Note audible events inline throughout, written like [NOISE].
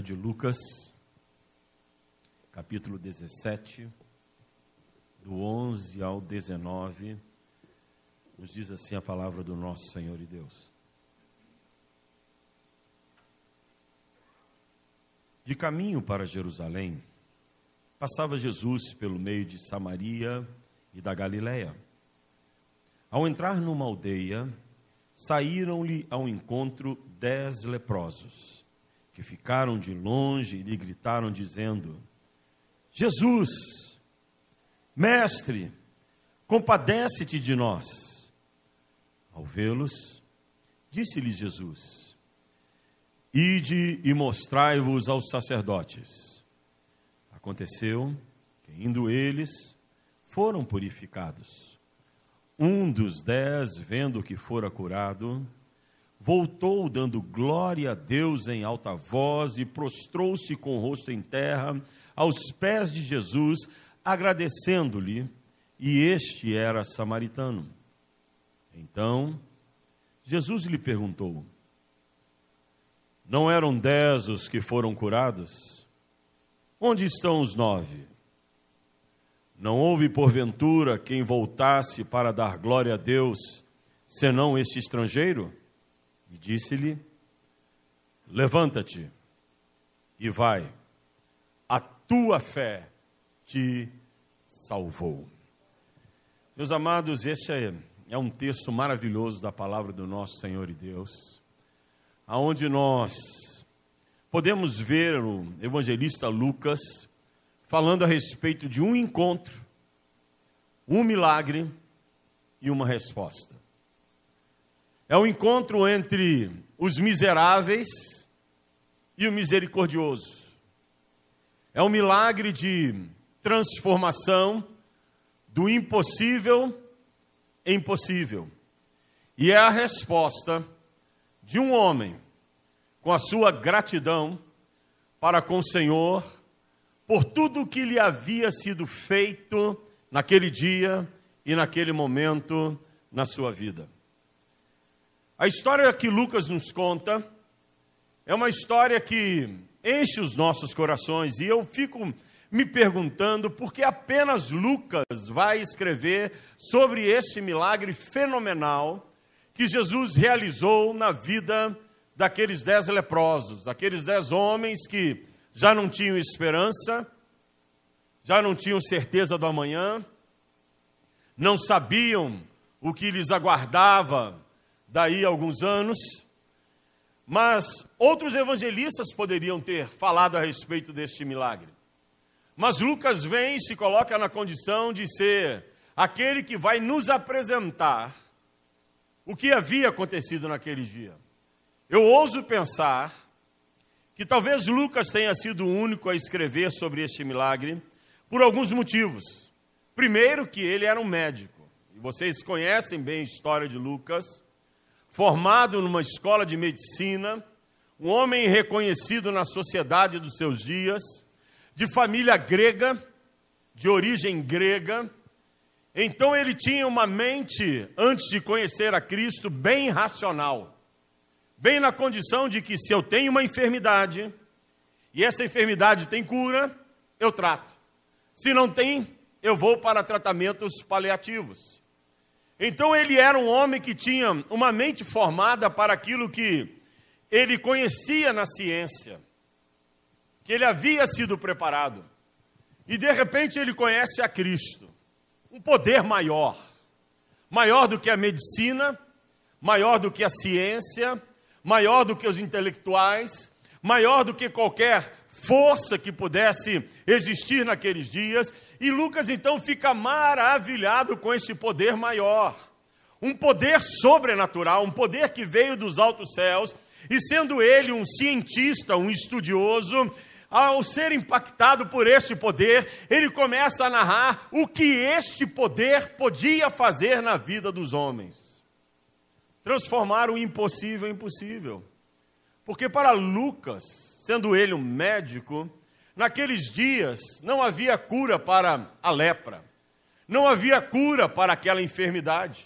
de Lucas, capítulo 17, do 11 ao 19, nos diz assim a palavra do nosso Senhor e Deus. De caminho para Jerusalém, passava Jesus pelo meio de Samaria e da Galiléia. Ao entrar numa aldeia, saíram-lhe ao encontro dez leprosos que ficaram de longe e lhe gritaram, dizendo: Jesus, mestre, compadece-te de nós. Ao vê-los, disse-lhes Jesus: Ide e mostrai-vos aos sacerdotes. Aconteceu que, indo eles, foram purificados. Um dos dez, vendo que fora curado, voltou dando glória a Deus em alta voz e prostrou-se com o rosto em terra aos pés de Jesus, agradecendo-lhe, e este era samaritano. Então, Jesus lhe perguntou: Não eram dez os que foram curados? Onde estão os nove? Não houve, porventura, quem voltasse para dar glória a Deus, senão este estrangeiro? E disse-lhe: Levanta-te e vai, a tua fé te salvou. Meus amados, este é, é um texto maravilhoso da palavra do nosso Senhor e Deus, aonde nós podemos ver o evangelista Lucas falando a respeito de um encontro, um milagre e uma resposta. É o encontro entre os miseráveis e o misericordioso. É um milagre de transformação do impossível em possível. E é a resposta de um homem com a sua gratidão para com o Senhor por tudo o que lhe havia sido feito naquele dia e naquele momento na sua vida. A história que Lucas nos conta é uma história que enche os nossos corações e eu fico me perguntando por que apenas Lucas vai escrever sobre esse milagre fenomenal que Jesus realizou na vida daqueles dez leprosos, aqueles dez homens que já não tinham esperança, já não tinham certeza do amanhã, não sabiam o que lhes aguardava daí alguns anos, mas outros evangelistas poderiam ter falado a respeito deste milagre. Mas Lucas vem e se coloca na condição de ser aquele que vai nos apresentar o que havia acontecido naquele dia. Eu ouso pensar que talvez Lucas tenha sido o único a escrever sobre este milagre por alguns motivos. Primeiro, que ele era um médico. E vocês conhecem bem a história de Lucas formado numa escola de medicina, um homem reconhecido na sociedade dos seus dias, de família grega, de origem grega. Então ele tinha uma mente, antes de conhecer a Cristo, bem racional. Bem na condição de que se eu tenho uma enfermidade e essa enfermidade tem cura, eu trato. Se não tem, eu vou para tratamentos paliativos. Então ele era um homem que tinha uma mente formada para aquilo que ele conhecia na ciência, que ele havia sido preparado. E de repente ele conhece a Cristo, um poder maior, maior do que a medicina, maior do que a ciência, maior do que os intelectuais, maior do que qualquer força que pudesse existir naqueles dias, e Lucas então fica maravilhado com esse poder maior, um poder sobrenatural, um poder que veio dos altos céus, e sendo ele um cientista, um estudioso, ao ser impactado por esse poder, ele começa a narrar o que este poder podia fazer na vida dos homens. Transformar o impossível em possível. Porque para Lucas, sendo ele um médico, Naqueles dias não havia cura para a lepra, não havia cura para aquela enfermidade.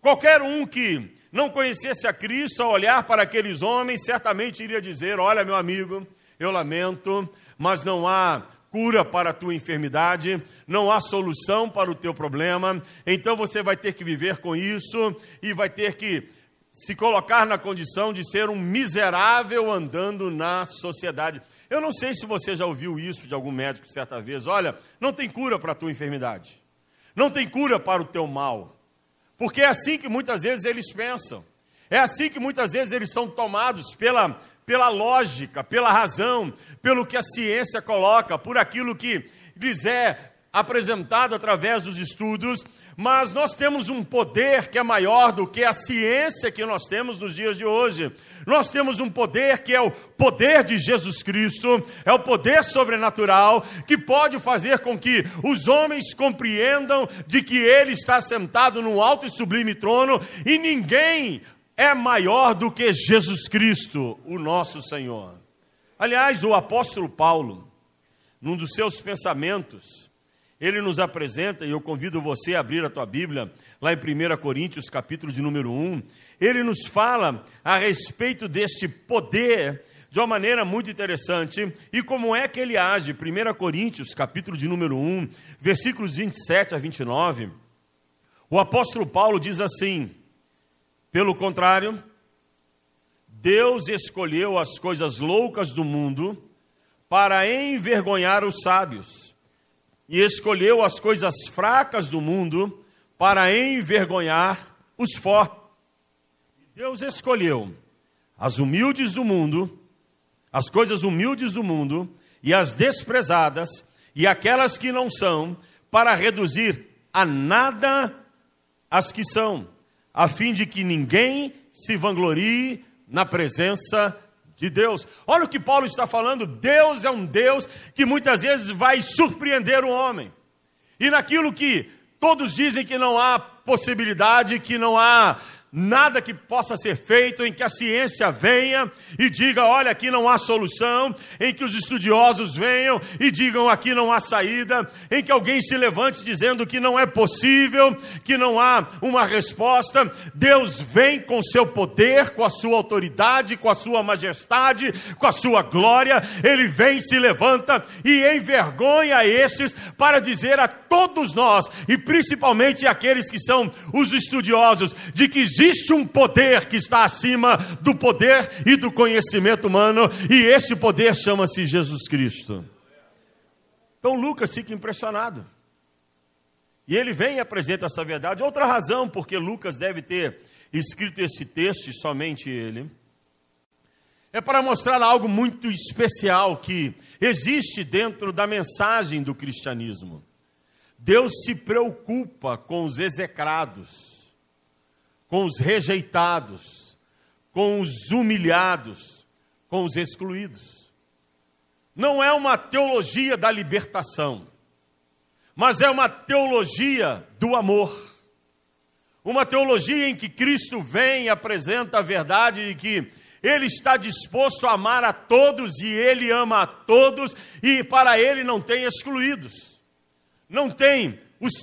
Qualquer um que não conhecesse a Cristo, ao olhar para aqueles homens, certamente iria dizer: Olha, meu amigo, eu lamento, mas não há cura para a tua enfermidade, não há solução para o teu problema, então você vai ter que viver com isso e vai ter que se colocar na condição de ser um miserável andando na sociedade. Eu não sei se você já ouviu isso de algum médico certa vez. Olha, não tem cura para a tua enfermidade, não tem cura para o teu mal, porque é assim que muitas vezes eles pensam, é assim que muitas vezes eles são tomados pela pela lógica, pela razão, pelo que a ciência coloca, por aquilo que lhes é apresentado através dos estudos, mas nós temos um poder que é maior do que a ciência que nós temos nos dias de hoje. Nós temos um poder que é o poder de Jesus Cristo, é o poder sobrenatural que pode fazer com que os homens compreendam de que ele está sentado num alto e sublime trono e ninguém é maior do que Jesus Cristo, o nosso Senhor. Aliás, o apóstolo Paulo, num dos seus pensamentos, ele nos apresenta, e eu convido você a abrir a tua Bíblia, lá em 1 Coríntios, capítulo de número 1, ele nos fala a respeito deste poder de uma maneira muito interessante e como é que ele age. 1 Coríntios, capítulo de número 1, versículos 27 a 29. O apóstolo Paulo diz assim: pelo contrário, Deus escolheu as coisas loucas do mundo para envergonhar os sábios, e escolheu as coisas fracas do mundo para envergonhar os fortes. Deus escolheu as humildes do mundo, as coisas humildes do mundo e as desprezadas e aquelas que não são, para reduzir a nada as que são a fim de que ninguém se vanglorie na presença de Deus. Olha o que Paulo está falando: Deus é um Deus que muitas vezes vai surpreender o homem. E naquilo que todos dizem que não há possibilidade, que não há nada que possa ser feito em que a ciência venha e diga: olha, aqui não há solução, em que os estudiosos venham e digam: aqui não há saída, em que alguém se levante dizendo que não é possível, que não há uma resposta. Deus vem com seu poder, com a sua autoridade, com a sua majestade, com a sua glória, ele vem, se levanta e envergonha esses para dizer a todos nós, e principalmente aqueles que são os estudiosos, de que existe um poder que está acima do poder e do conhecimento humano, e esse poder chama-se Jesus Cristo. Então Lucas fica impressionado. E ele vem e apresenta essa verdade. Outra razão porque Lucas deve ter escrito esse texto, e somente ele, é para mostrar algo muito especial que existe dentro da mensagem do cristianismo. Deus se preocupa com os execrados com os rejeitados, com os humilhados, com os excluídos. Não é uma teologia da libertação, mas é uma teologia do amor. Uma teologia em que Cristo vem e apresenta a verdade de que ele está disposto a amar a todos e ele ama a todos e para ele não tem excluídos. Não tem os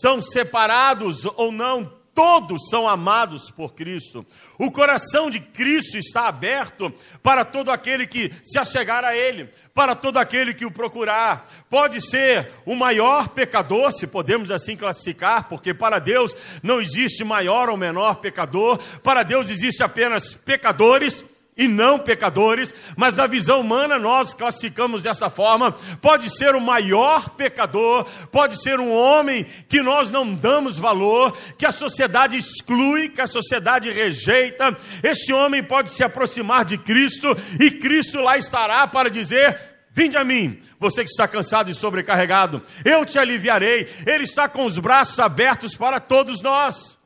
são separados ou não, todos são amados por Cristo. O coração de Cristo está aberto para todo aquele que se achegar a Ele, para todo aquele que o procurar. Pode ser o maior pecador, se podemos assim classificar, porque para Deus não existe maior ou menor pecador, para Deus existe apenas pecadores e não pecadores, mas na visão humana nós classificamos dessa forma. Pode ser o maior pecador, pode ser um homem que nós não damos valor, que a sociedade exclui, que a sociedade rejeita. Este homem pode se aproximar de Cristo e Cristo lá estará para dizer: Vinde a mim, você que está cansado e sobrecarregado, eu te aliviarei. Ele está com os braços abertos para todos nós,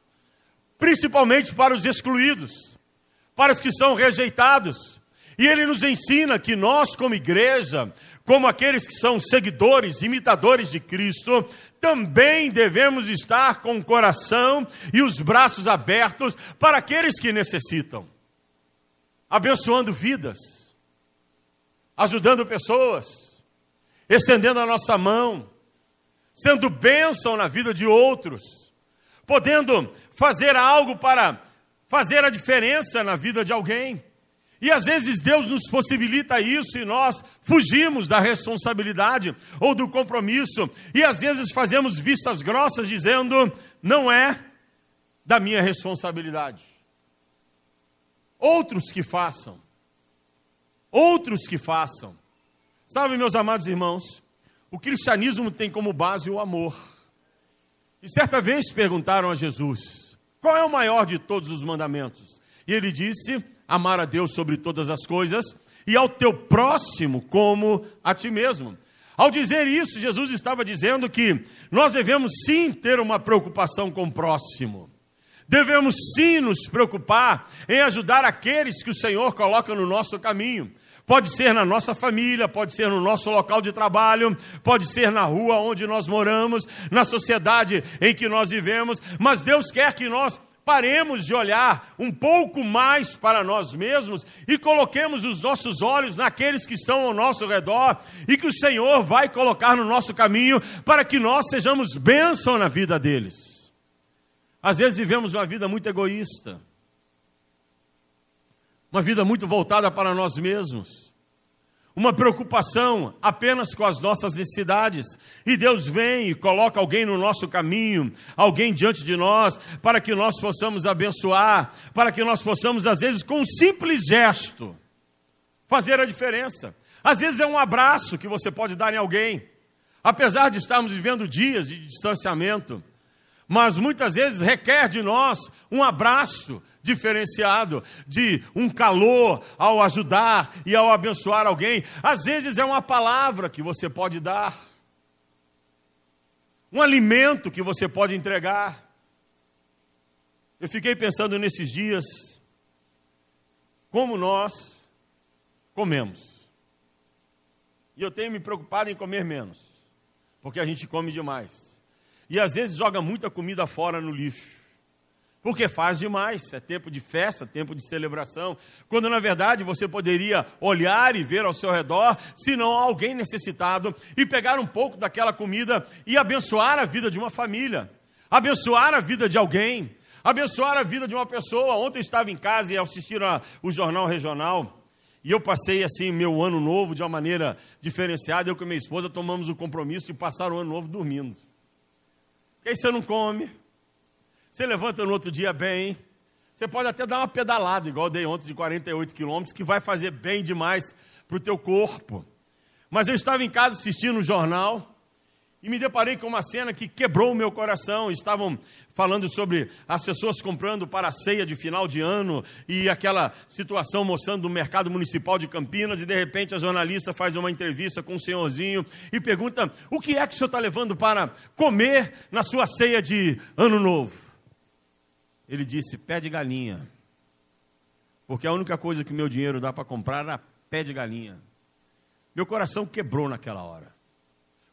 principalmente para os excluídos para os que são rejeitados. E ele nos ensina que nós, como igreja, como aqueles que são seguidores, imitadores de Cristo, também devemos estar com o coração e os braços abertos para aqueles que necessitam, abençoando vidas, ajudando pessoas, estendendo a nossa mão, sendo bênção na vida de outros, podendo fazer algo para fazer a diferença na vida de alguém. E às vezes Deus nos possibilita isso e nós fugimos da responsabilidade ou do compromisso. E às vezes fazemos vistas grossas dizendo: não é da minha responsabilidade. Outros que façam. Outros que façam. Sabe, meus amados irmãos, o cristianismo tem como base o amor. E certa vez perguntaram a Jesus: qual é o maior de todos os mandamentos? E ele disse: amar a Deus sobre todas as coisas e ao teu próximo como a ti mesmo. Ao dizer isso, Jesus estava dizendo que nós devemos sim ter uma preocupação com o próximo. Devemos sim nos preocupar em ajudar aqueles que o Senhor coloca no nosso caminho. Pode ser na nossa família, pode ser no nosso local de trabalho, pode ser na rua onde nós moramos, na sociedade em que nós vivemos, mas Deus quer que nós paremos de olhar um pouco mais para nós mesmos e coloquemos os nossos olhos naqueles que estão ao nosso redor e que o Senhor vai colocar no nosso caminho para que nós sejamos bênção na vida deles. Às vezes vivemos uma vida muito egoísta, uma vida muito voltada para nós mesmos uma preocupação apenas com as nossas necessidades. E Deus vem e coloca alguém no nosso caminho, alguém diante de nós, para que nós possamos abençoar, para que nós possamos, às vezes, com um simples gesto, fazer a diferença. Às vezes é um abraço que você pode dar em alguém, apesar de estarmos vivendo dias de distanciamento mas muitas vezes requer de nós um abraço diferenciado, de um calor ao ajudar e ao abençoar alguém. Às vezes é uma palavra que você pode dar, um alimento que você pode entregar. Eu fiquei pensando nesses dias como nós comemos. E eu tenho me preocupado em comer menos, porque a gente come demais. E às vezes joga muita comida fora no lixo. Porque faz demais, é tempo de festa, tempo de celebração, quando na verdade você poderia olhar e ver ao seu redor, se não alguém necessitado, e pegar um pouco daquela comida e abençoar a vida de uma família, abençoar a vida de alguém, abençoar a vida de uma pessoa. Ontem eu estava em casa e assistiram o jornal regional, e eu passei assim meu ano novo de uma maneira diferenciada. Eu com minha esposa tomamos o compromisso de passar o ano novo dormindo. Porque aí você não come, você levanta no outro dia bem, você pode até dar uma pedalada, igual eu dei ontem de 48 quilômetros, que vai fazer bem demais para o teu corpo. Mas eu estava em casa assistindo um jornal e me deparei com uma cena que quebrou o meu coração. Estavam falando sobre as pessoas comprando para a ceia de final de ano e aquela situação mostrando o mercado municipal de Campinas e de repente a jornalista faz uma entrevista com um senhorzinho e pergunta o que é que o senhor está levando para comer na sua ceia de ano novo. Ele disse, pé de galinha, porque a única coisa que meu dinheiro dá para comprar era pé de galinha. Meu coração quebrou naquela hora.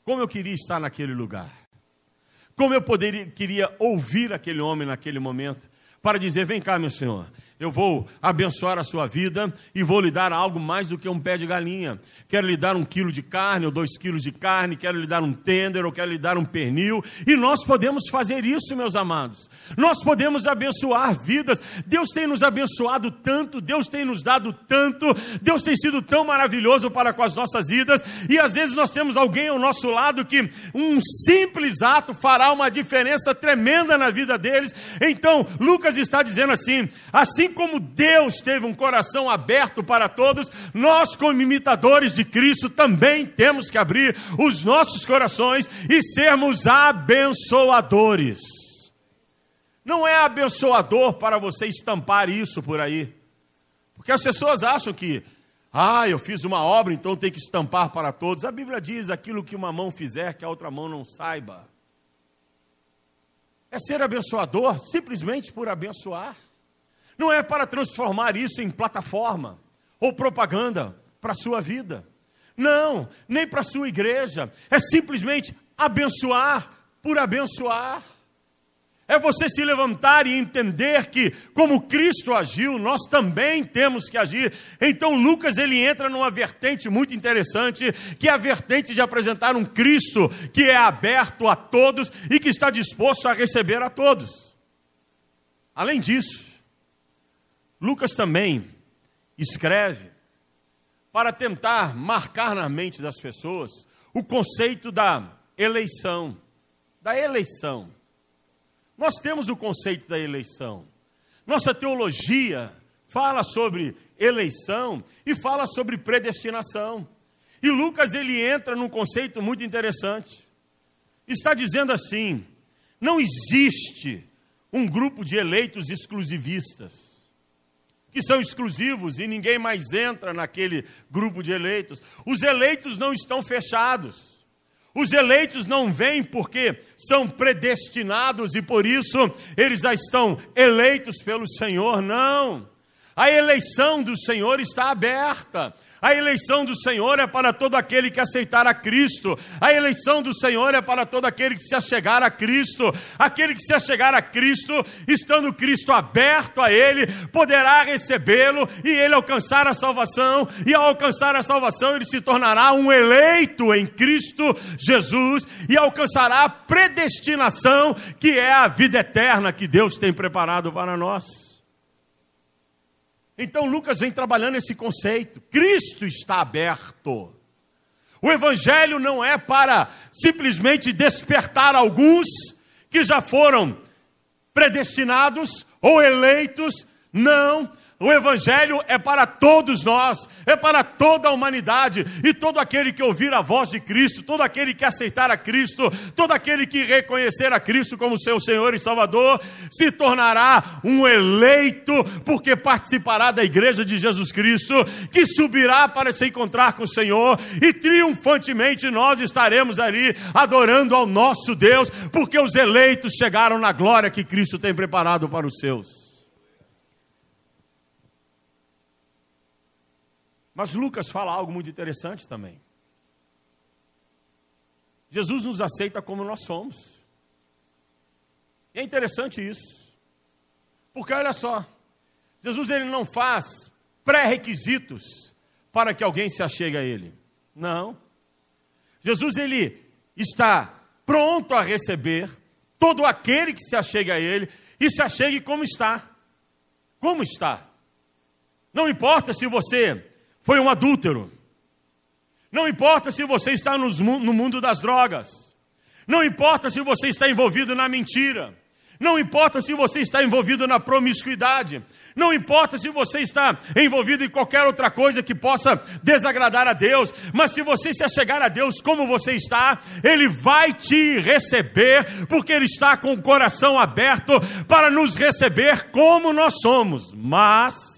Como eu queria estar naquele lugar. Como eu poderia, queria ouvir aquele homem naquele momento para dizer: Vem cá, meu senhor, eu vou abençoar a sua vida e vou lhe dar algo mais do que um pé de galinha. Quero lhe dar um quilo de carne ou dois quilos de carne, quero lhe dar um tender ou quero lhe dar um pernil. E nós podemos fazer isso, meus amados. Nós podemos abençoar vidas. Deus tem nos abençoado tanto, Deus tem nos dado tanto, Deus tem sido tão maravilhoso para com as nossas vidas. E às vezes nós temos alguém ao nosso lado que um simples ato fará uma diferença tremenda na vida deles. Então, Lucas está dizendo assim: assim assim como Deus teve um coração aberto para todos, nós, como imitadores de Cristo, também temos que abrir os nossos corações e sermos abençoadores. Não é abençoador para você estampar isso por aí, porque as pessoas acham que, ah, eu fiz uma obra, então tem que estampar para todos. A Bíblia diz: aquilo que uma mão fizer, que a outra mão não saiba. É ser abençoador simplesmente por abençoar. Não é para transformar isso em plataforma ou propaganda para a sua vida. Não, nem para a sua igreja. É simplesmente abençoar por abençoar. É você se levantar e entender que, como Cristo agiu, nós também temos que agir. Então, Lucas ele entra numa vertente muito interessante, que é a vertente de apresentar um Cristo que é aberto a todos e que está disposto a receber a todos. Além disso, Lucas também escreve para tentar marcar na mente das pessoas o conceito da eleição. Da eleição. Nós temos o conceito da eleição. Nossa teologia fala sobre eleição e fala sobre predestinação. E Lucas ele entra num conceito muito interessante. Está dizendo assim: não existe um grupo de eleitos exclusivistas, que são exclusivos e ninguém mais entra naquele grupo de eleitos. Os eleitos não estão fechados. Os eleitos não vêm porque são predestinados e por isso eles já estão eleitos pelo Senhor, não. A eleição do Senhor está aberta. A eleição do Senhor é para todo aquele que aceitar a Cristo. A eleição do Senhor é para todo aquele que se achegar a Cristo. Aquele que se achegar a Cristo, estando Cristo aberto a ele, poderá recebê-lo e ele alcançar a salvação. E ao alcançar a salvação, ele se tornará um eleito em Cristo Jesus e alcançará a predestinação, que é a vida eterna que Deus tem preparado para nós. Então Lucas vem trabalhando esse conceito. Cristo está aberto. O Evangelho não é para simplesmente despertar alguns que já foram predestinados ou eleitos. Não, o Evangelho é para todos nós, é para toda a humanidade, e todo aquele que ouvir a voz de Cristo, todo aquele que aceitar a Cristo, todo aquele que reconhecer a Cristo como seu Senhor e Salvador, se tornará um eleito, porque participará da igreja de Jesus Cristo, que subirá para se encontrar com o Senhor, e triunfantemente nós estaremos ali adorando ao nosso Deus, porque os eleitos chegaram na glória que Cristo tem preparado para os seus. Mas Lucas fala algo muito interessante também. Jesus nos aceita como nós somos. E é interessante isso. Porque olha só, Jesus ele não faz pré-requisitos para que alguém se achegue a ele. Não. Jesus ele está pronto a receber todo aquele que se achega a ele e se achegue como está. Como está? Não importa se você foi um adúltero. Não importa se você está no mundo das drogas. Não importa se você está envolvido na mentira. Não importa se você está envolvido na promiscuidade. Não importa se você está envolvido em qualquer outra coisa que possa desagradar a Deus, mas se você se achegar a Deus como você está, Ele vai te receber, porque Ele está com o coração aberto para nos receber como nós somos. Mas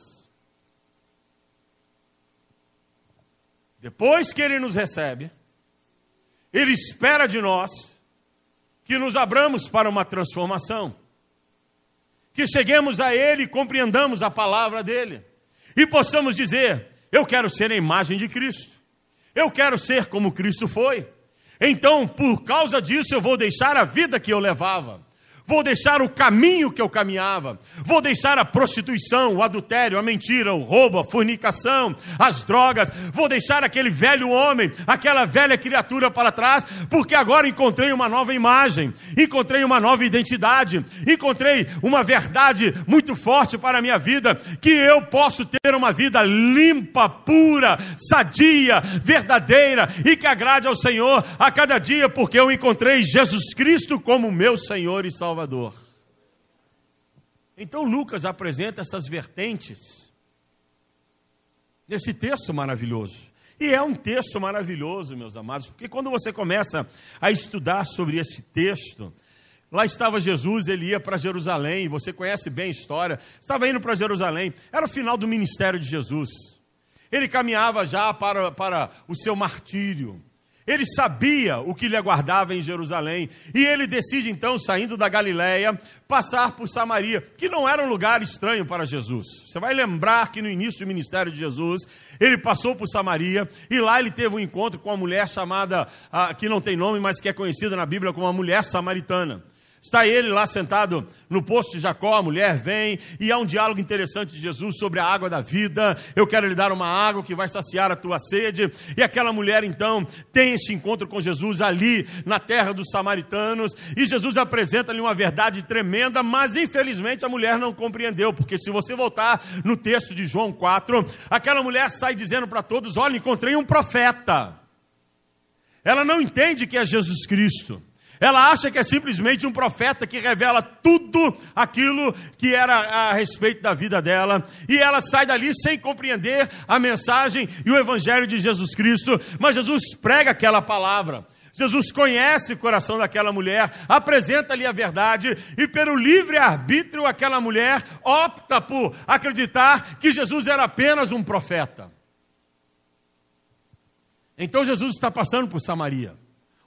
Depois que ele nos recebe, ele espera de nós que nos abramos para uma transformação, que cheguemos a ele e compreendamos a palavra dele. E possamos dizer: Eu quero ser a imagem de Cristo, eu quero ser como Cristo foi. Então, por causa disso, eu vou deixar a vida que eu levava vou deixar o caminho que eu caminhava, vou deixar a prostituição, o adultério, a mentira, o roubo, a fornicação, as drogas, vou deixar aquele velho homem, aquela velha criatura para trás, porque agora encontrei uma nova imagem, encontrei uma nova identidade, encontrei uma verdade muito forte para a minha vida, que eu posso ter uma vida limpa, pura, sadia, verdadeira e que agrade ao Senhor a cada dia, porque eu encontrei Jesus Cristo como meu Senhor e Salvador. Salvador. Então Lucas apresenta essas vertentes nesse texto maravilhoso. E é um texto maravilhoso, meus amados, porque quando você começa a estudar sobre esse texto, lá estava Jesus, ele ia para Jerusalém, você conhece bem a história, estava indo para Jerusalém, era o final do ministério de Jesus. Ele caminhava já para, para o seu martírio. Ele sabia o que lhe aguardava em Jerusalém. E ele decide então, saindo da Galiléia, passar por Samaria, que não era um lugar estranho para Jesus. Você vai lembrar que no início do ministério de Jesus, ele passou por Samaria e lá ele teve um encontro com uma mulher chamada, ah, que não tem nome, mas que é conhecida na Bíblia como a mulher samaritana. Está ele lá sentado no posto de Jacó, a mulher vem e há um diálogo interessante de Jesus sobre a água da vida. Eu quero lhe dar uma água que vai saciar a tua sede. E aquela mulher então tem esse encontro com Jesus ali na terra dos samaritanos e Jesus apresenta-lhe uma verdade tremenda, mas infelizmente a mulher não compreendeu, porque se você voltar no texto de João 4, aquela mulher sai dizendo para todos: "Olha, encontrei um profeta". Ela não entende que é Jesus Cristo. Ela acha que é simplesmente um profeta que revela tudo aquilo que era a respeito da vida dela, e ela sai dali sem compreender a mensagem e o evangelho de Jesus Cristo, mas Jesus prega aquela palavra. Jesus conhece o coração daquela mulher, apresenta-lhe a verdade, e pelo livre arbítrio, aquela mulher opta por acreditar que Jesus era apenas um profeta. Então Jesus está passando por Samaria,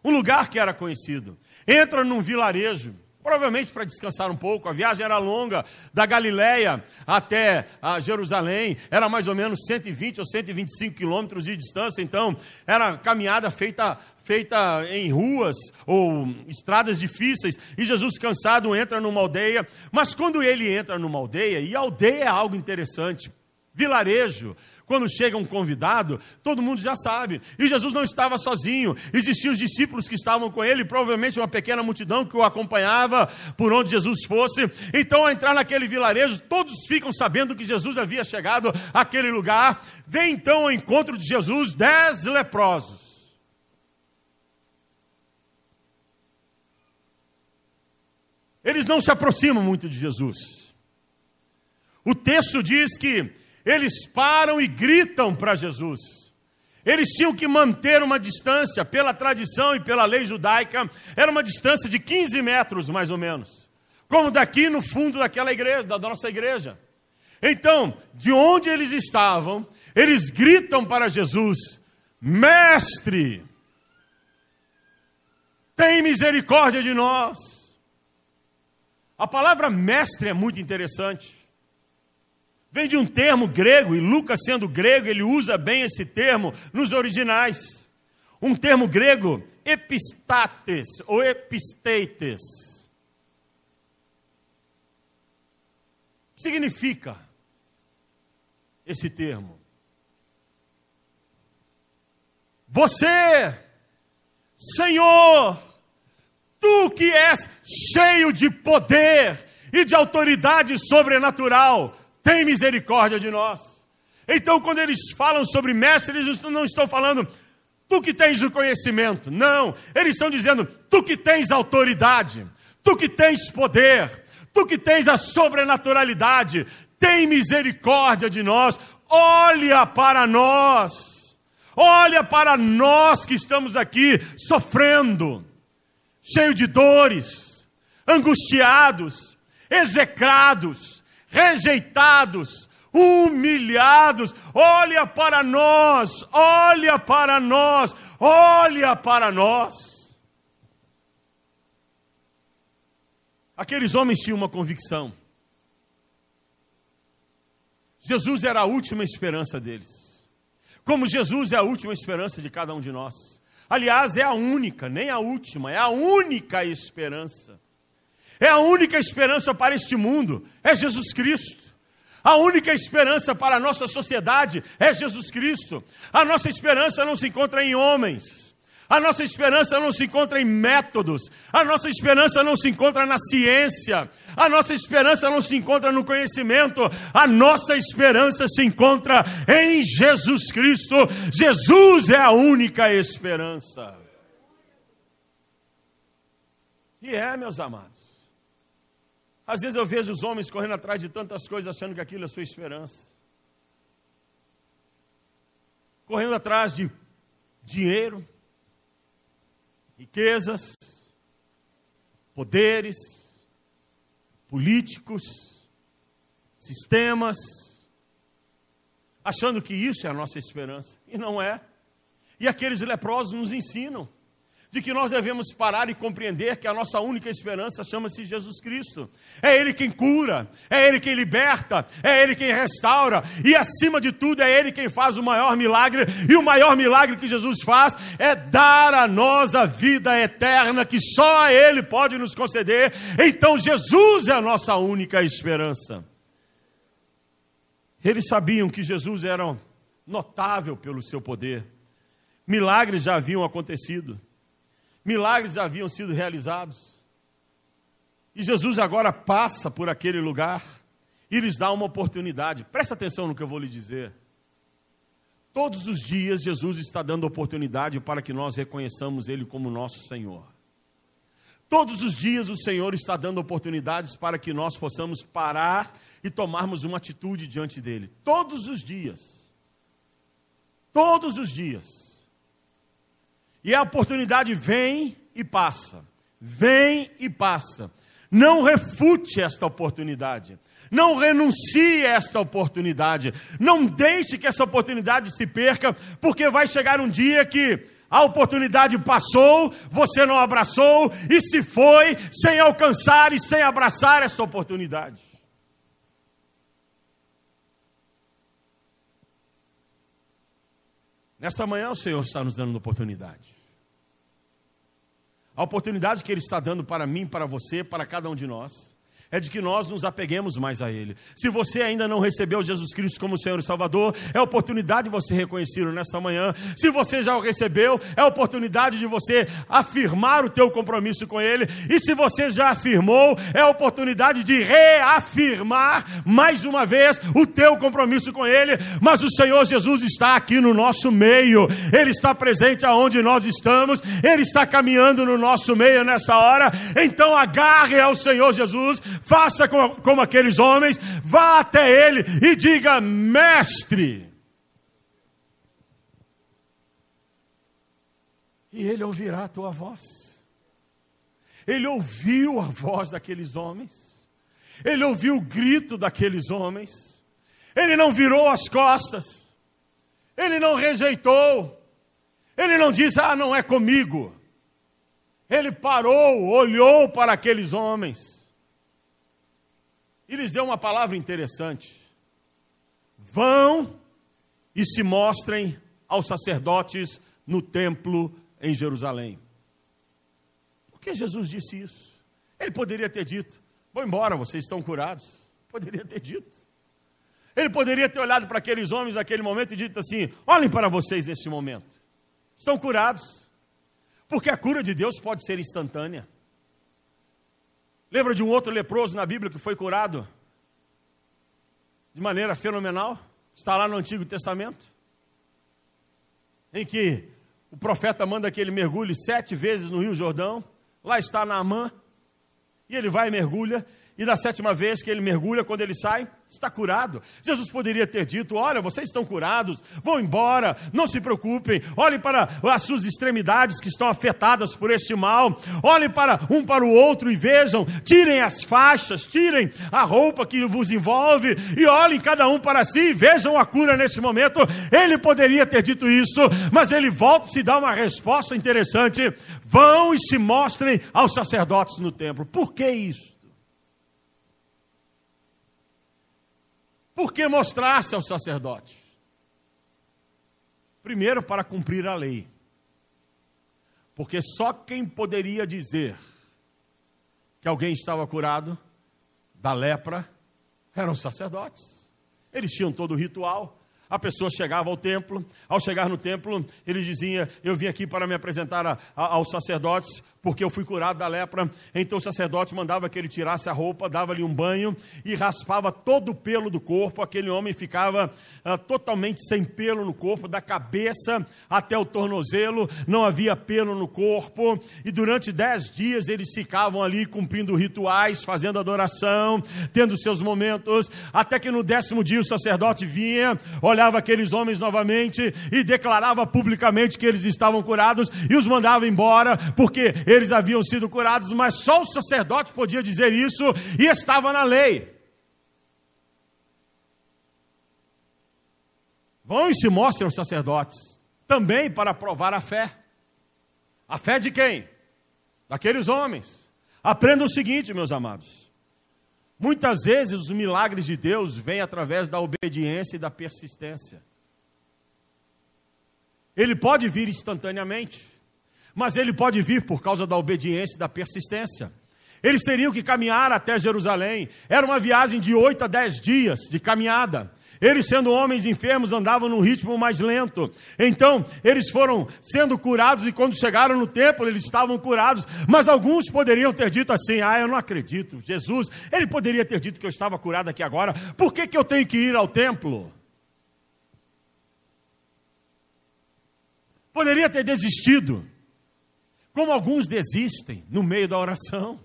um lugar que era conhecido. Entra num vilarejo, provavelmente para descansar um pouco. A viagem era longa, da Galiléia até Jerusalém, era mais ou menos 120 ou 125 quilômetros de distância, então era caminhada feita feita em ruas ou estradas difíceis, e Jesus cansado entra numa aldeia, mas quando ele entra numa aldeia, e aldeia é algo interessante, vilarejo, quando chega um convidado, todo mundo já sabe. E Jesus não estava sozinho, existiam os discípulos que estavam com ele, provavelmente uma pequena multidão que o acompanhava por onde Jesus fosse. Então, ao entrar naquele vilarejo, todos ficam sabendo que Jesus havia chegado àquele lugar. Vem então ao encontro de Jesus dez leprosos. Eles não se aproximam muito de Jesus. O texto diz que eles param e gritam para Jesus. Eles tinham que manter uma distância, pela tradição e pela lei judaica, era uma distância de 15 metros, mais ou menos. Como daqui no fundo daquela igreja, da nossa igreja. Então, de onde eles estavam, eles gritam para Jesus: Mestre, tem misericórdia de nós. A palavra mestre é muito interessante. Vem de um termo grego, e Lucas, sendo grego, ele usa bem esse termo nos originais. Um termo grego, epistates ou episteites. Significa esse termo. Você, Senhor, tu que és cheio de poder e de autoridade sobrenatural, tem misericórdia de nós. Então, quando eles falam sobre mestre, eles não estão falando tu que tens o conhecimento. Não, eles estão dizendo tu que tens autoridade, tu que tens poder, tu que tens a sobrenaturalidade, tem misericórdia de nós. Olha para nós. Olha para nós que estamos aqui sofrendo, cheio de dores, angustiados, execrados, rejeitados, humilhados. Olha para nós, olha para nós, olha para nós. Aqueles homens tinham uma convicção. Jesus era a última esperança deles. Como Jesus é a última esperança de cada um de nós. Aliás, é a única, nem a última, é a única esperança. É a única esperança para este mundo, é Jesus Cristo. A única esperança para a nossa sociedade é Jesus Cristo. A nossa esperança não se encontra em homens. A nossa esperança não se encontra em métodos. A nossa esperança não se encontra na ciência. A nossa esperança não se encontra no conhecimento. A nossa esperança se encontra em Jesus Cristo. Jesus é a única esperança. E é, meus amados. Às vezes eu vejo os homens correndo atrás de tantas coisas, achando que aquilo é sua esperança. Correndo atrás de dinheiro, riquezas, poderes, políticos, sistemas, achando que isso é a nossa esperança. E não é. E aqueles leprosos nos ensinam. De que nós devemos parar e compreender que a nossa única esperança chama-se Jesus Cristo. É Ele quem cura, é Ele quem liberta, é Ele quem restaura, e acima de tudo, é Ele quem faz o maior milagre, e o maior milagre que Jesus faz é dar a nós a vida eterna que só Ele pode nos conceder. Então, Jesus é a nossa única esperança. Eles sabiam que Jesus era notável pelo seu poder. Milagres já haviam acontecido. Milagres haviam sido realizados. E Jesus agora passa por aquele lugar e lhes dá uma oportunidade. Presta atenção no que eu vou lhe dizer. Todos os dias Jesus está dando oportunidade para que nós reconheçamos Ele como nosso Senhor. Todos os dias o Senhor está dando oportunidades para que nós possamos parar e tomarmos uma atitude diante dele. Todos os dias. Todos os dias. E a oportunidade vem e passa. Vem e passa. Não refute esta oportunidade. Não renuncie a esta oportunidade. Não deixe que essa oportunidade se perca, porque vai chegar um dia que a oportunidade passou, você não abraçou e se foi sem alcançar e sem abraçar essa oportunidade. Nesta manhã o Senhor está nos dando uma oportunidade. A oportunidade que Ele está dando para mim, para você, para cada um de nós é de que nós nos apeguemos mais a Ele. Se você ainda não recebeu Jesus Cristo como Senhor e Salvador, é oportunidade de você reconhecê-lo nesta manhã. Se você já o recebeu, é oportunidade de você afirmar o teu compromisso com Ele. E se você já afirmou, é oportunidade de reafirmar mais uma vez o teu compromisso com Ele. Mas o Senhor Jesus está aqui no nosso meio, Ele está presente aonde nós estamos, Ele está caminhando no nosso meio nessa hora. Então agarre ao Senhor Jesus, faça como, como aqueles homens, vá até ele e diga: Mestre. E ele ouvirá a tua voz. Ele ouviu a voz daqueles homens, ele ouviu o grito daqueles homens, ele não virou as costas, ele não rejeitou, ele não disse, ah, não é comigo. Ele parou, olhou para aqueles homens e lhes deu uma palavra interessante: vão e se mostrem aos sacerdotes no templo em Jerusalém. Por que Jesus disse isso? Ele poderia ter dito: vão embora, vocês estão curados. Poderia ter dito. Ele poderia ter olhado para aqueles homens naquele momento e dito assim: olhem para vocês nesse momento. Estão curados. Porque a cura de Deus pode ser instantânea. Lembra de um outro leproso na Bíblia que foi curado de maneira fenomenal? Está lá no Antigo Testamento. Em que o profeta manda que ele mergulhe sete vezes no Rio Jordão. Lá está Naamã. E ele vai e mergulha e na sétima vez que ele mergulha, quando ele sai, está curado. Jesus poderia ter dito: Olha, vocês estão curados, vão embora, não se preocupem, olhem para as suas extremidades que estão afetadas por este mal, olhem para um para o outro e vejam, tirem as faixas, tirem a roupa que vos envolve e olhem cada um para si e vejam a cura nesse momento. Ele poderia ter dito isso, mas ele volta e se dá uma resposta interessante: vão e se mostrem aos sacerdotes no templo. Por que isso? Por que mostrar-se aos sacerdotes? Primeiro, para cumprir a lei. Porque só quem poderia dizer que alguém estava curado da lepra eram os sacerdotes. Eles tinham todo o ritual. A pessoa chegava ao templo, ao chegar no templo, ele dizia: Eu vim aqui para me apresentar a, a, aos sacerdotes, porque eu fui curado da lepra. Então o sacerdote mandava que ele tirasse a roupa, dava-lhe um banho e raspava todo o pelo do corpo. Aquele homem ficava ah, totalmente sem pelo no corpo, da cabeça até o tornozelo, não havia pelo no corpo. E durante dez dias eles ficavam ali cumprindo rituais, fazendo adoração, tendo seus momentos, até que no décimo dia o sacerdote vinha, olhava aqueles homens novamente e declarava publicamente que eles estavam curados e os mandava embora, porque eles haviam sido curados, mas só o sacerdote podia dizer isso e estava na lei. Vão e se mostrem aos sacerdotes, também para provar a fé. A fé de quem? Daqueles homens. Aprenda o seguinte, meus amados. Muitas vezes os milagres de Deus vêm através da obediência e da persistência. Ele pode vir instantaneamente, mas ele pode vir por causa da obediência e da persistência. Eles teriam que caminhar até Jerusalém. Era uma viagem de oito a dez dias de caminhada. Eles, sendo homens enfermos, andavam num ritmo mais lento. Então, eles foram sendo curados e quando chegaram no templo, eles estavam curados. Mas alguns poderiam ter dito assim: Ah, eu não acredito. Jesus, ele poderia ter dito que eu estava curado aqui agora. Por que, que eu tenho que ir ao templo? Poderia ter desistido. Como alguns desistem no meio da oração,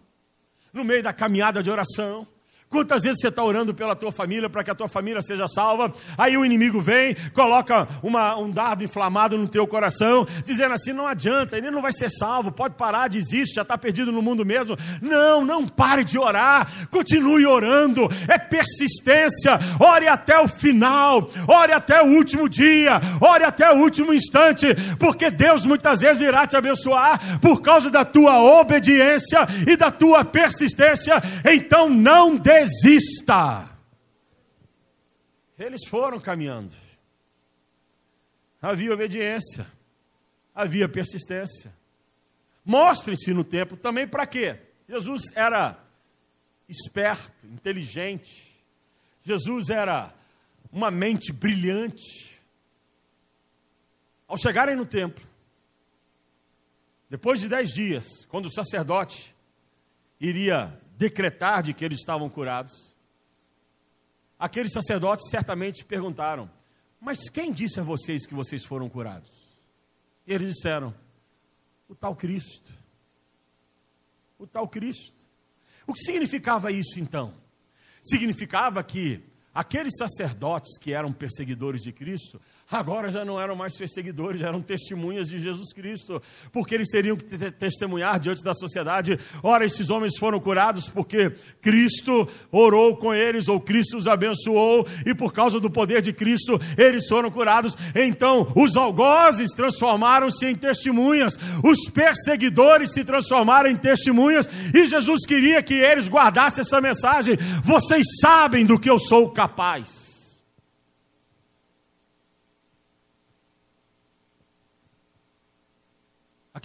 no meio da caminhada de oração. Quantas vezes você está orando pela tua família para que a tua família seja salva? Aí o inimigo vem, coloca uma, um dardo inflamado no teu coração, dizendo assim: não adianta, ele não vai ser salvo, pode parar, desiste, já está perdido no mundo mesmo. Não, não pare de orar, continue orando, é persistência, ore até o final, ore até o último dia, ore até o último instante, porque Deus muitas vezes irá te abençoar por causa da tua obediência e da tua persistência. Então não deixe desista. Eles foram caminhando. Havia obediência, havia persistência. Mostre-se no templo também para quê? Jesus era esperto, inteligente. Jesus era uma mente brilhante. Ao chegarem no templo, depois de dez dias, quando o sacerdote iria decretar de que eles estavam curados, aqueles sacerdotes certamente perguntaram: Mas quem disse a vocês que vocês foram curados? E eles disseram: O tal Cristo. O tal Cristo. O que significava isso então? Significava que aqueles sacerdotes que eram perseguidores de Cristo agora já não eram mais perseguidores, eram testemunhas de Jesus Cristo, porque eles teriam que testemunhar diante da sociedade. Ora, esses homens foram curados porque Cristo orou com eles, ou Cristo os abençoou, e por causa do poder de Cristo, eles foram curados. Então, os algozes transformaram-se em testemunhas, os perseguidores se transformaram em testemunhas, e Jesus queria que eles guardassem essa mensagem: vocês sabem do que eu sou capaz.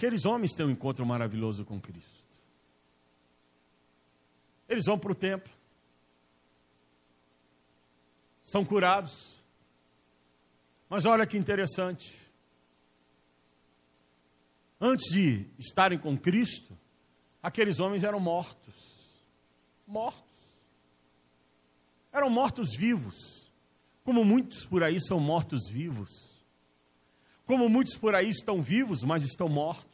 Aqueles homens têm um encontro maravilhoso com Cristo. Eles vão para o templo, são curados. Mas olha que interessante. Antes de estarem com Cristo, aqueles homens eram mortos. Mortos. Eram mortos vivos. Como muitos por aí são mortos vivos como muitos por aí estão vivos, mas estão mortos.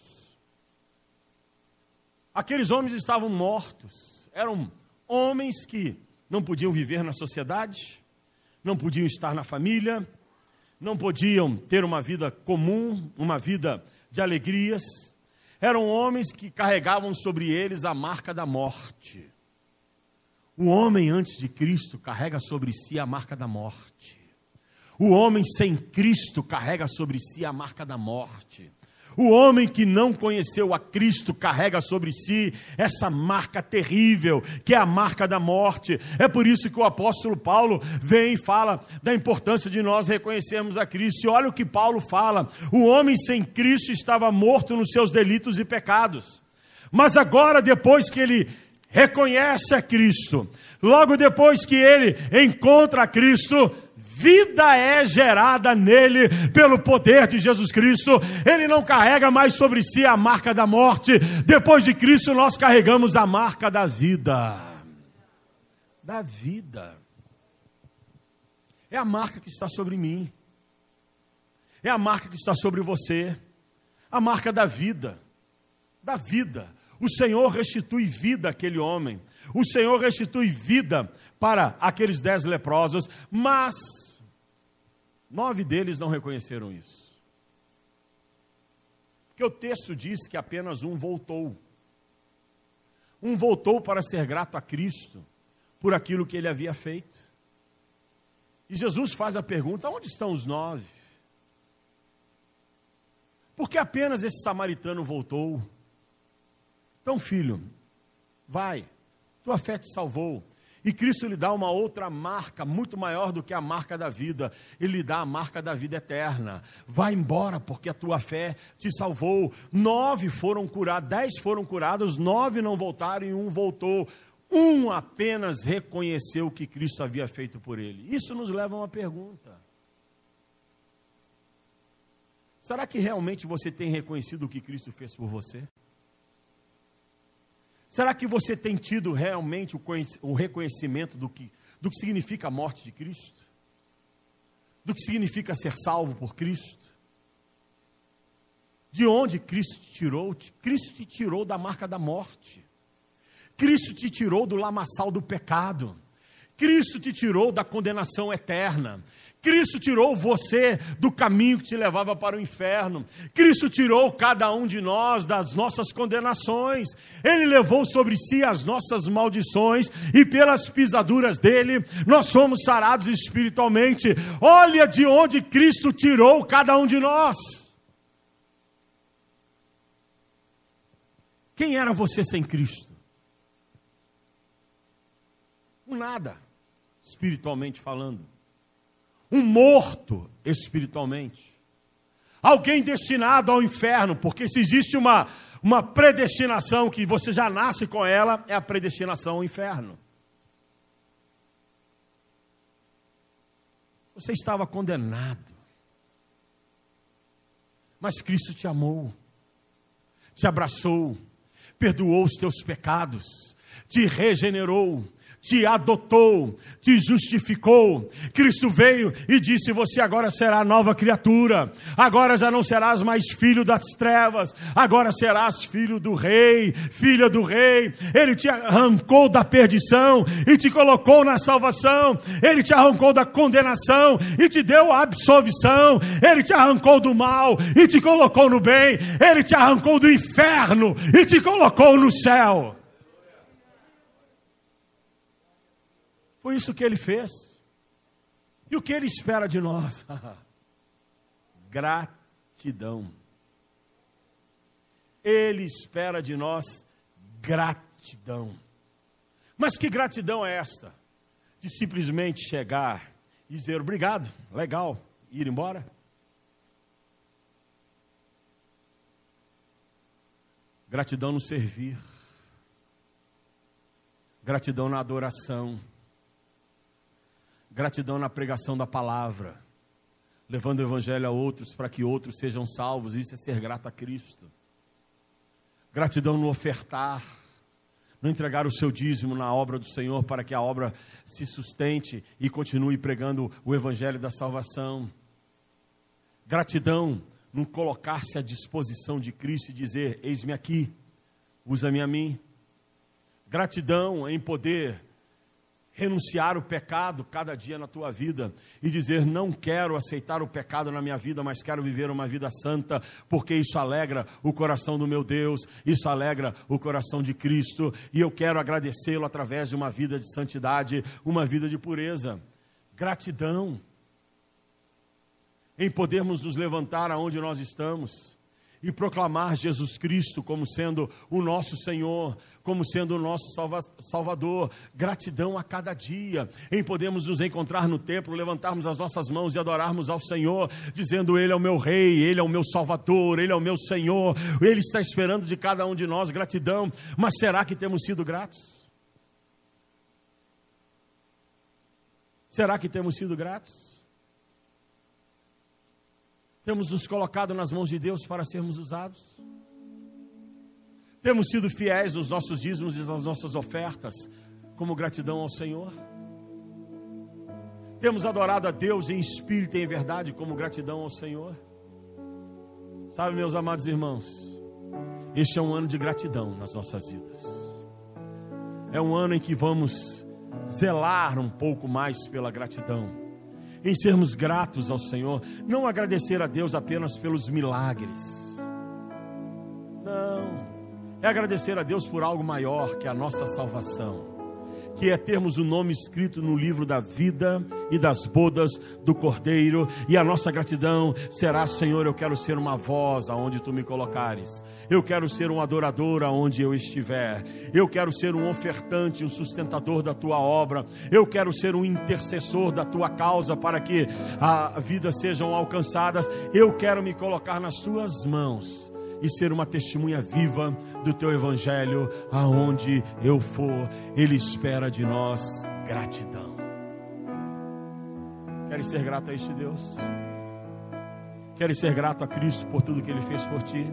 Aqueles homens estavam mortos, eram homens que não podiam viver na sociedade, não podiam estar na família, não podiam ter uma vida comum, uma vida de alegrias. Eram homens que carregavam sobre eles a marca da morte. O homem antes de Cristo carrega sobre si a marca da morte. O homem sem Cristo carrega sobre si a marca da morte. O homem que não conheceu a Cristo carrega sobre si essa marca terrível, que é a marca da morte. É por isso que o apóstolo Paulo vem e fala da importância de nós reconhecermos a Cristo. E olha o que Paulo fala: o homem sem Cristo estava morto nos seus delitos e pecados. Mas agora, depois que ele reconhece a Cristo, logo depois que ele encontra a Cristo, vida é gerada nele pelo poder de Jesus Cristo. Ele não carrega mais sobre si a marca da morte. Depois de Cristo, nós carregamos a marca da vida. Da vida. É a marca que está sobre mim. É a marca que está sobre você. A marca da vida. Da vida. O Senhor restitui vida àquele homem. O Senhor restitui vida para aqueles dez leprosos, mas Nove deles não reconheceram isso. Porque o texto diz que apenas um voltou. Um voltou para ser grato a Cristo por aquilo que ele havia feito. E Jesus faz a pergunta: onde estão os nove? Por que apenas esse samaritano voltou? Então, filho, vai, tua fé te salvou. E Cristo lhe dá uma outra marca, muito maior do que a marca da vida. Ele lhe dá a marca da vida eterna. Vai embora, porque a tua fé te salvou. Nove foram curados, dez foram curados, nove não voltaram e um voltou. Um apenas reconheceu o que Cristo havia feito por ele. Isso nos leva a uma pergunta: Será que realmente você tem reconhecido o que Cristo fez por você? Será que você tem tido realmente o reconhecimento do que, do que significa a morte de Cristo? Do que significa ser salvo por Cristo? De onde Cristo te tirou? Cristo te tirou da marca da morte. Cristo te tirou do lamaçal do pecado. Cristo te tirou da condenação eterna. Cristo tirou você do caminho que te levava para o inferno. Cristo tirou cada um de nós das nossas condenações. Ele levou sobre si as nossas maldições e pelas pisaduras dele nós somos sarados espiritualmente. Olha de onde Cristo tirou cada um de nós. Quem era você sem Cristo? Um nada, espiritualmente falando um morto espiritualmente, alguém destinado ao inferno, porque se existe uma, uma predestinação que você já nasce com ela, é a predestinação ao inferno. Você estava condenado, mas Cristo te amou, te abraçou, perdoou os teus pecados, te regenerou, te adotou, te justificou. Cristo veio e disse: Você agora será nova criatura, agora já não serás mais filho das trevas, agora serás filho do Rei, filha do Rei. Ele te arrancou da perdição e te colocou na salvação, ele te arrancou da condenação e te deu a absolvição, ele te arrancou do mal e te colocou no bem, ele te arrancou do inferno e te colocou no céu. Foi isso que ele fez. E o que ele espera de nós? [LAUGHS] gratidão. Ele espera de nós gratidão. Mas que gratidão é esta? De simplesmente chegar e dizer obrigado, legal, e ir embora? Gratidão no servir, gratidão na adoração, Gratidão na pregação da palavra, levando o evangelho a outros para que outros sejam salvos. Isso é ser grato a Cristo. Gratidão no ofertar, no entregar o seu dízimo na obra do Senhor para que a obra se sustente e continue pregando o evangelho da salvação. Gratidão no colocar-se à disposição de Cristo e dizer: Eis-me aqui, usa-me a mim. Gratidão em poder renunciar o pecado cada dia na tua vida e dizer: Não quero aceitar o pecado na minha vida, mas quero viver uma vida santa, porque isso alegra o coração do meu Deus, isso alegra o coração de Cristo, e eu quero agradecê-lo através de uma vida de santidade, uma vida de pureza. Gratidão em podermos nos levantar aonde nós estamos e proclamar Jesus Cristo como sendo o nosso Senhor, como sendo o nosso salva Salvador. Gratidão a cada dia em podermos nos encontrar no templo, levantarmos as nossas mãos e adorarmos ao Senhor, dizendo: Ele é o meu Rei, Ele é o meu Salvador, Ele é o meu Senhor. Ele está esperando de cada um de nós gratidão. Mas será que temos sido gratos? Será que temos sido gratos? Temos nos colocado nas mãos de Deus para sermos usados? Temos sido fiéis nos nossos dízimos e nas nossas ofertas, como gratidão ao Senhor? Temos adorado a Deus em espírito e em verdade, como gratidão ao Senhor? Sabe, meus amados irmãos, este é um ano de gratidão nas nossas vidas. É um ano em que vamos zelar um pouco mais pela gratidão em sermos gratos ao Senhor, não agradecer a Deus apenas pelos milagres. Não, é agradecer a Deus por algo maior que a nossa salvação. Que é termos o nome escrito no livro da vida e das bodas do Cordeiro, e a nossa gratidão será, Senhor, eu quero ser uma voz aonde tu me colocares, eu quero ser um adorador aonde eu estiver, eu quero ser um ofertante, um sustentador da tua obra, eu quero ser um intercessor da tua causa para que a vida sejam alcançadas, eu quero me colocar nas tuas mãos e ser uma testemunha viva do teu evangelho aonde eu for. Ele espera de nós gratidão. Queres ser grato a este Deus? Queres ser grato a Cristo por tudo que ele fez por ti?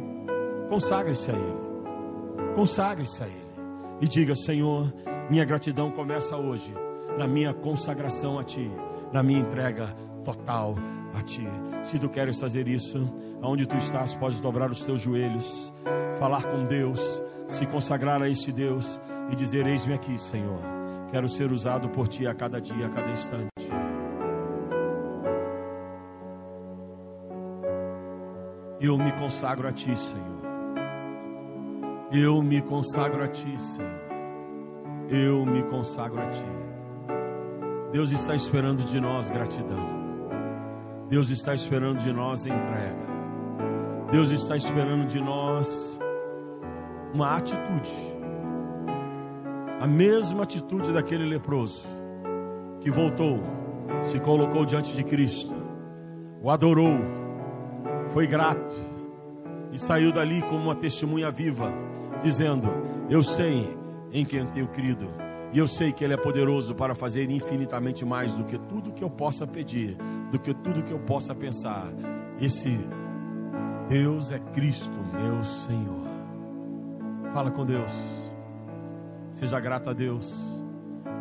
Consagre-se a ele. Consagre-se a ele. E diga: Senhor, minha gratidão começa hoje na minha consagração a ti, na minha entrega total a ti. Se tu queres fazer isso, aonde tu estás, podes dobrar os teus joelhos, falar com Deus, se consagrar a este Deus e dizer: Eis-me aqui, Senhor. Quero ser usado por ti a cada dia, a cada instante. Eu me consagro a ti, Senhor. Eu me consagro a ti, Senhor. Eu me consagro a ti. Deus está esperando de nós gratidão. Deus está esperando de nós entrega. Deus está esperando de nós uma atitude. A mesma atitude daquele leproso que voltou, se colocou diante de Cristo, o adorou, foi grato e saiu dali como uma testemunha viva, dizendo: Eu sei em quem tenho crido. E eu sei que Ele é poderoso para fazer infinitamente mais do que tudo que eu possa pedir, do que tudo que eu possa pensar. Esse Deus é Cristo, meu Senhor. Fala com Deus. Seja grato a Deus.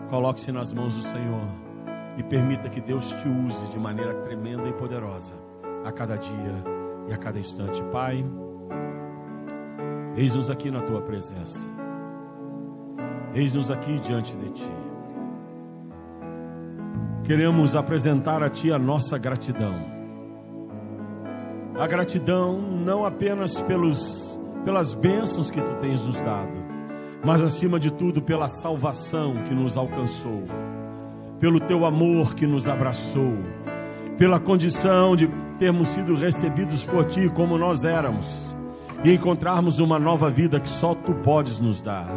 Coloque-se nas mãos do Senhor e permita que Deus te use de maneira tremenda e poderosa a cada dia e a cada instante. Pai, eis-nos aqui na tua presença. Eis-nos aqui diante de ti. Queremos apresentar a ti a nossa gratidão a gratidão não apenas pelos, pelas bênçãos que tu tens nos dado, mas acima de tudo pela salvação que nos alcançou, pelo teu amor que nos abraçou, pela condição de termos sido recebidos por ti como nós éramos e encontrarmos uma nova vida que só tu podes nos dar.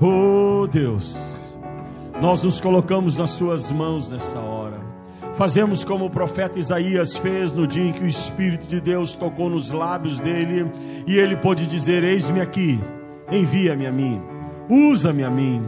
Oh Deus, nós nos colocamos nas tuas mãos nessa hora Fazemos como o profeta Isaías fez no dia em que o Espírito de Deus tocou nos lábios dele e ele pôde dizer: Eis-me aqui, envia-me a mim, usa-me a mim.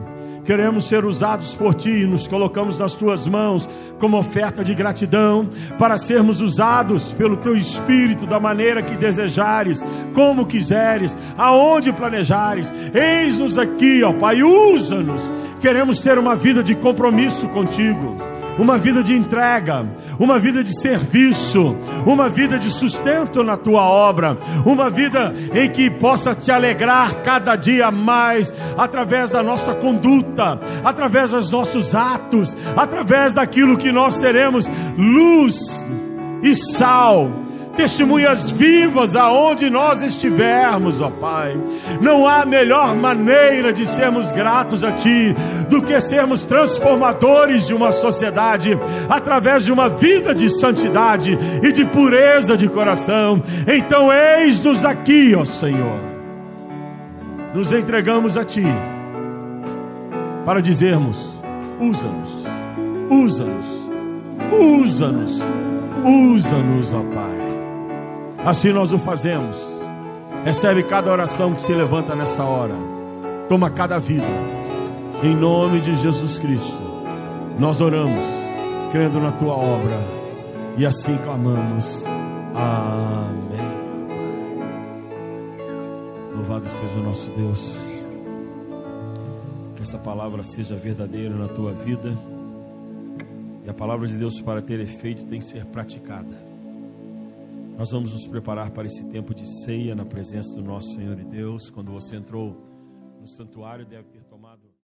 Queremos ser usados por ti e nos colocamos nas tuas mãos como oferta de gratidão para sermos usados pelo teu Espírito da maneira que desejares, como quiseres, aonde planejares. Eis-nos aqui, ó Pai, usa-nos. Queremos ter uma vida de compromisso contigo uma vida de entrega, uma vida de serviço, uma vida de sustento na tua obra, uma vida em que possa te alegrar cada dia mais através da nossa conduta, através dos nossos atos, através daquilo que nós seremos luz e sal testemunhas vivas aonde nós estivermos, ó Pai. Não há melhor maneira de sermos gratos a Ti do que sermos transformadores de uma sociedade através de uma vida de santidade e de pureza de coração. Então, eis-nos aqui, ó Senhor. Nos entregamos a Ti para dizermos: usa-nos, usa-nos, usa-nos, usa-nos, ó Pai. Assim nós o fazemos. Recebe cada oração que se levanta nessa hora. Toma cada vida. Em nome de Jesus Cristo. Nós oramos, crendo na tua obra. E assim clamamos. Amém. Louvado seja o nosso Deus. Que essa palavra seja verdadeira na tua vida. E a palavra de Deus, para ter efeito, tem que ser praticada. Nós vamos nos preparar para esse tempo de ceia na presença do nosso Senhor e Deus. Quando você entrou no santuário, deve